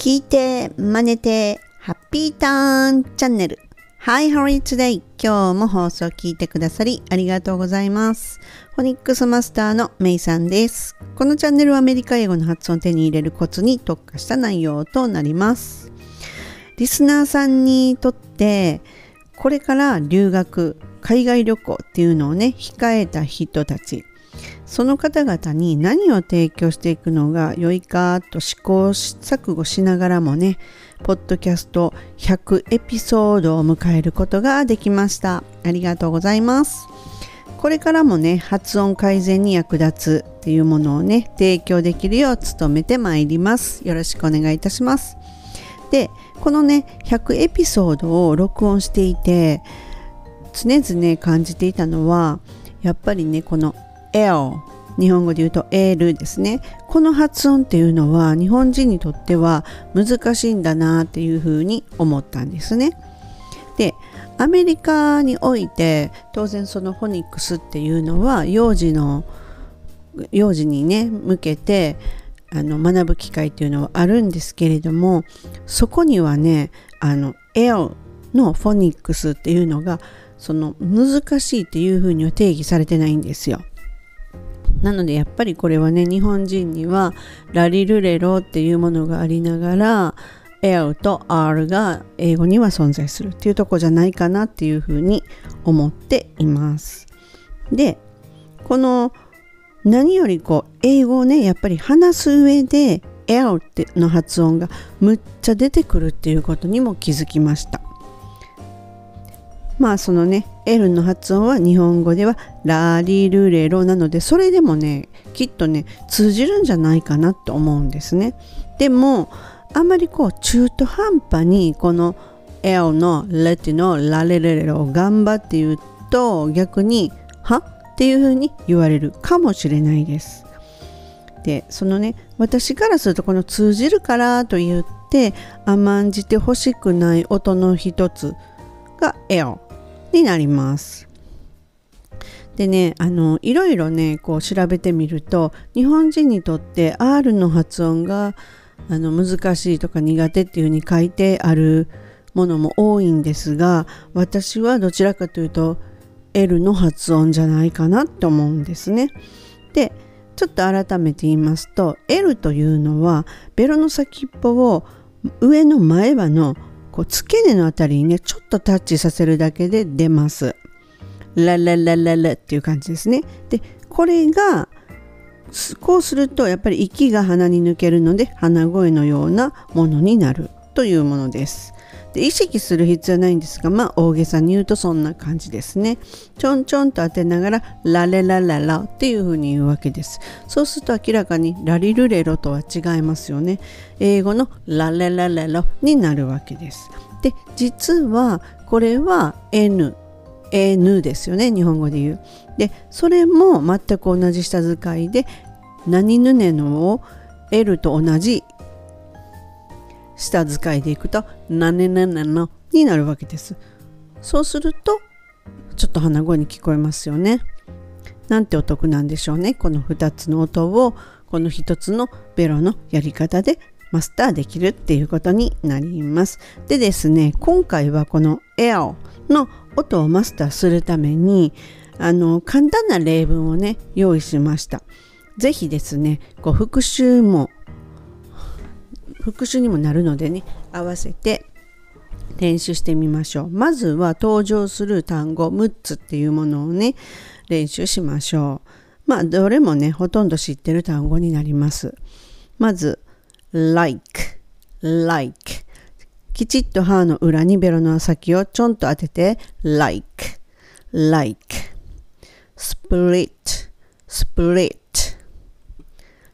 聞いて、真似て、ハッピーターンチャンネル。Hi, how are you today? 今日も放送を聞いてくださりありがとうございます。フォニックスマスターのメイさんです。このチャンネルはアメリカ英語の発音を手に入れるコツに特化した内容となります。リスナーさんにとって、これから留学、海外旅行っていうのをね、控えた人たち、その方々に何を提供していくのが良いかと試行錯誤しながらもね、ポッドキャスト100エピソードを迎えることができました。ありがとうございます。これからもね、発音改善に役立つっていうものをね、提供できるよう努めてまいります。よろしくお願いいたします。で、このね、100エピソードを録音していて、常々感じていたのは、やっぱりね、この L 日本語で言うと L ですね。この発音っていうのは日本人にとっては難しいんだなっていうふうに思ったんですね。でアメリカにおいて当然そのフォニックスっていうのは幼児の幼児にね向けてあの学ぶ機会っていうのはあるんですけれどもそこにはねあの L のフォニックスっていうのがその難しいっていうふうには定義されてないんですよ。なのでやっぱりこれはね日本人にはラリルレロっていうものがありながら L と R が英語には存在するっていうとこじゃないかなっていうふうに思っています。でこの何よりこう英語をねやっぱり話す上で L っての発音がむっちゃ出てくるっていうことにも気づきました。まあそのね L の発音は日本語ではラリルレロなのでそれでもねきっとね通じるんじゃないかなと思うんですね。でもあんまりこう中途半端にこの L のレティのラレレレロを頑張って言うと逆には？っていう風に言われるかもしれないです。でそのね私からするとこの通じるからと言って甘んじてほしくない音の一つが L になります。でねあのいろいろねこう調べてみると日本人にとって R の発音があの難しいとか苦手っていうふうに書いてあるものも多いんですが私はどちらかというと L の発音じゃないかなって思うんですね。でちょっと改めて言いますと L というのはベロの先っぽを上の前歯のこう付け根のあたりにねちょっとタッチさせるだけで出ます。ラララララっていう感じですね。でこれがこうするとやっぱり息が鼻に抜けるので鼻声のようなものになるというものです。で意識する必要はないんですがまあ大げさに言うとそんな感じですね。ちょんちょんと当てながらラレラララっていう風に言うわけです。そうすると明らかにラリルレロとは違いますよね。英語のラレララロになるわけです。で実はこれは N N ですよね日本語で言う。でそれも全く同じ下遣いで何ぬねのを L と同じ下遣いでいくとなねなねのになるわけです。そうするとちょっと鼻声に聞こえますよね。なんてお得なんでしょうね。この2つの音をこの1つのベロのやり方でマスターできるっていうことになります。でですね、今回はこの L の音をマスターするためにあの簡単な例文をね用意しました。ぜひですね、こう復習も復習にもなるのでね合わせて練習してみましょう。まずは登場する単語6つっていうものをね練習しましょう。まあどれもねほとんど知ってる単語になります。まず like like きちっと歯の裏にベロの先をちょんと当てて like like split split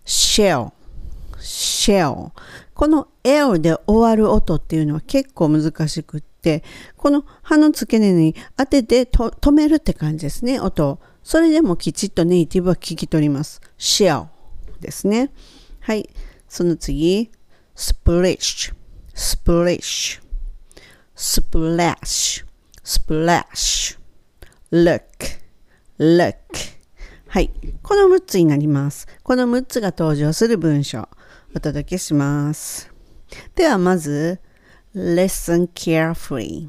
shell shell この L で終わる音っていうのは結構難しくってこの歯の付け根に当てて止めるって感じですね音を。それでもきちっとネイティブは聞き取ります。Shell ですね。はい。その次。Splish splish splash splash look look はい。この6つになります。この6つが登場する文章。お届けします ではまず Listen carefully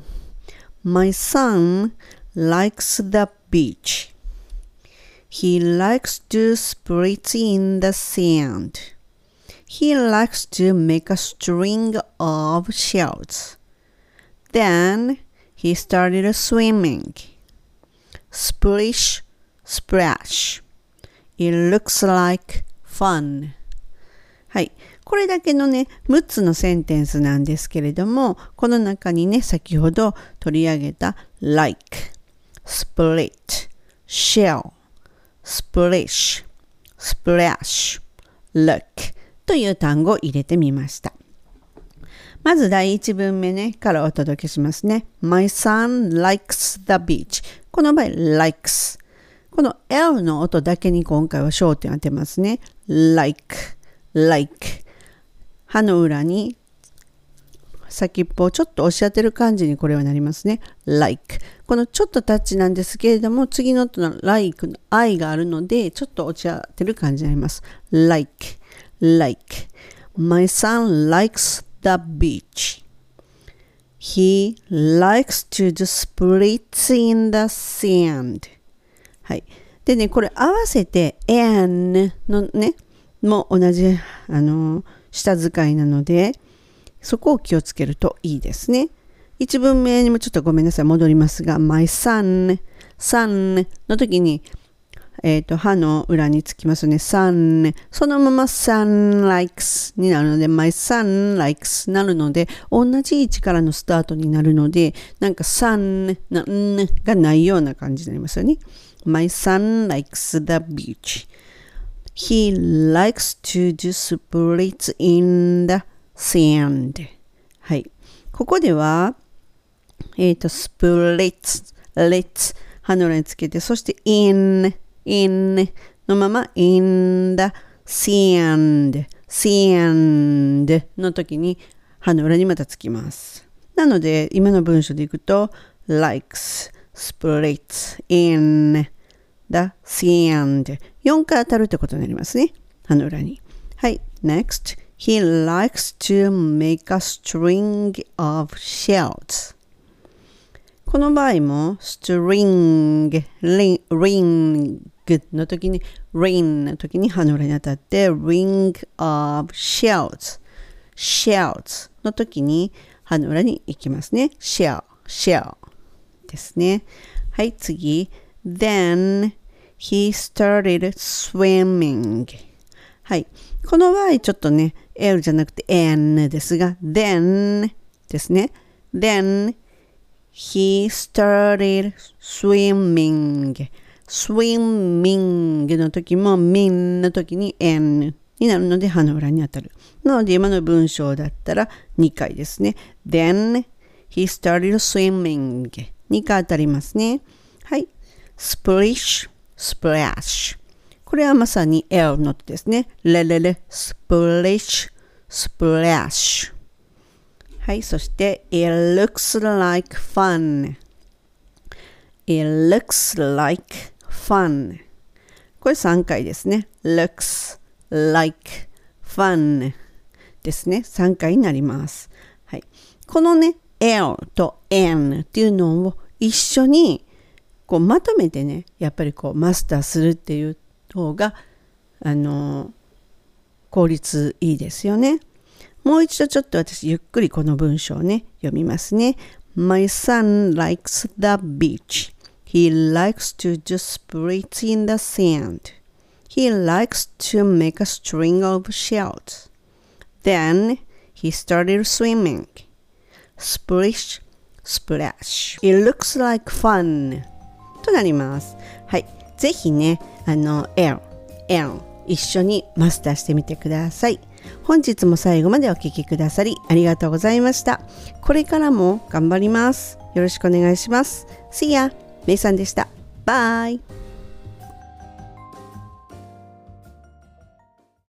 My son likes the beach He likes to split in the sand He likes to make a string of shells Then he started swimming Splish, splash It looks like fun はい。これだけのね、6つのセンテンスなんですけれども、この中にね、先ほど取り上げた like, split, shell, splish, splash, look という単語を入れてみました。まず第1文目ね、からお届けしますね。My son likes the beach. この場合、likes。この L の音だけに今回は焦点を当てますね。like, like。歯の裏に先っぽをちょっと押し当てる感じにこれはなりますね。like。このちょっとタッチなんですけれども、次の音の like の I があるので、ちょっと押し当てる感じになります。like, like. My son likes the beach. He likes to do splits in the sand. はい。でね、これ合わせて an のね、も同じ、あの、下遣いなので、そこを気をつけるといいですね。一文目にもちょっとごめんなさい、戻りますが、my son, son の時に、えっ、ー、と、歯の裏につきますね。son。そのまま son likes になるので、my son likes なるので、同じ位置からのスタートになるので、なんか son のんがないような感じになりますよね。my son likes the beach. He likes to do splits in the sand. はい。ここでは、えっ、ー、と、splits, let's 歯の裏につけて、そして in in のまま in the sand, sand の時に歯の裏にまたつきます。なので、今の文章でいくと likes, splits in the sand 4回当たるってことになりますね。歯の裏に。はい。next He likes to make a string of shells この場合も string, ring, ring の時に ring の時に歯の裏に当たって ring of shells shells の時に歯の裏に行きますね shell shell ですねはい次 then he started swimming はいこの場合ちょっとね L じゃなくて N ですが then ですね then he started swimming swimming の時も min の時に n になるので歯の裏に当たる。なので今の文章だったら2回ですね。Then he started swimming 2回当たりますね。はい。splish, splash これはまさに L の音ですね。レレレ、splish, splash はい。そして It looks like fun It looks like fun これ3回ですね looks like fun ですね3回になります、はい、このね L と N っていうのを一緒にこうまとめてねやっぱりこうマスターするっていう方があの効率いいですよねもう一度ちょっと私ゆっくりこの文章をね読みますね My son likes the beach He likes to do splits in the sand. He likes to make a string of shells. Then he started swimming. Splish, splash. It looks like fun. となります。はい。ぜひね、あの、エン、エン一緒にマスターしてみてください。本日も最後までお聴きくださりありがとうございました。これからも頑張ります。よろしくお願いします。See ya! めいさんでした。バイ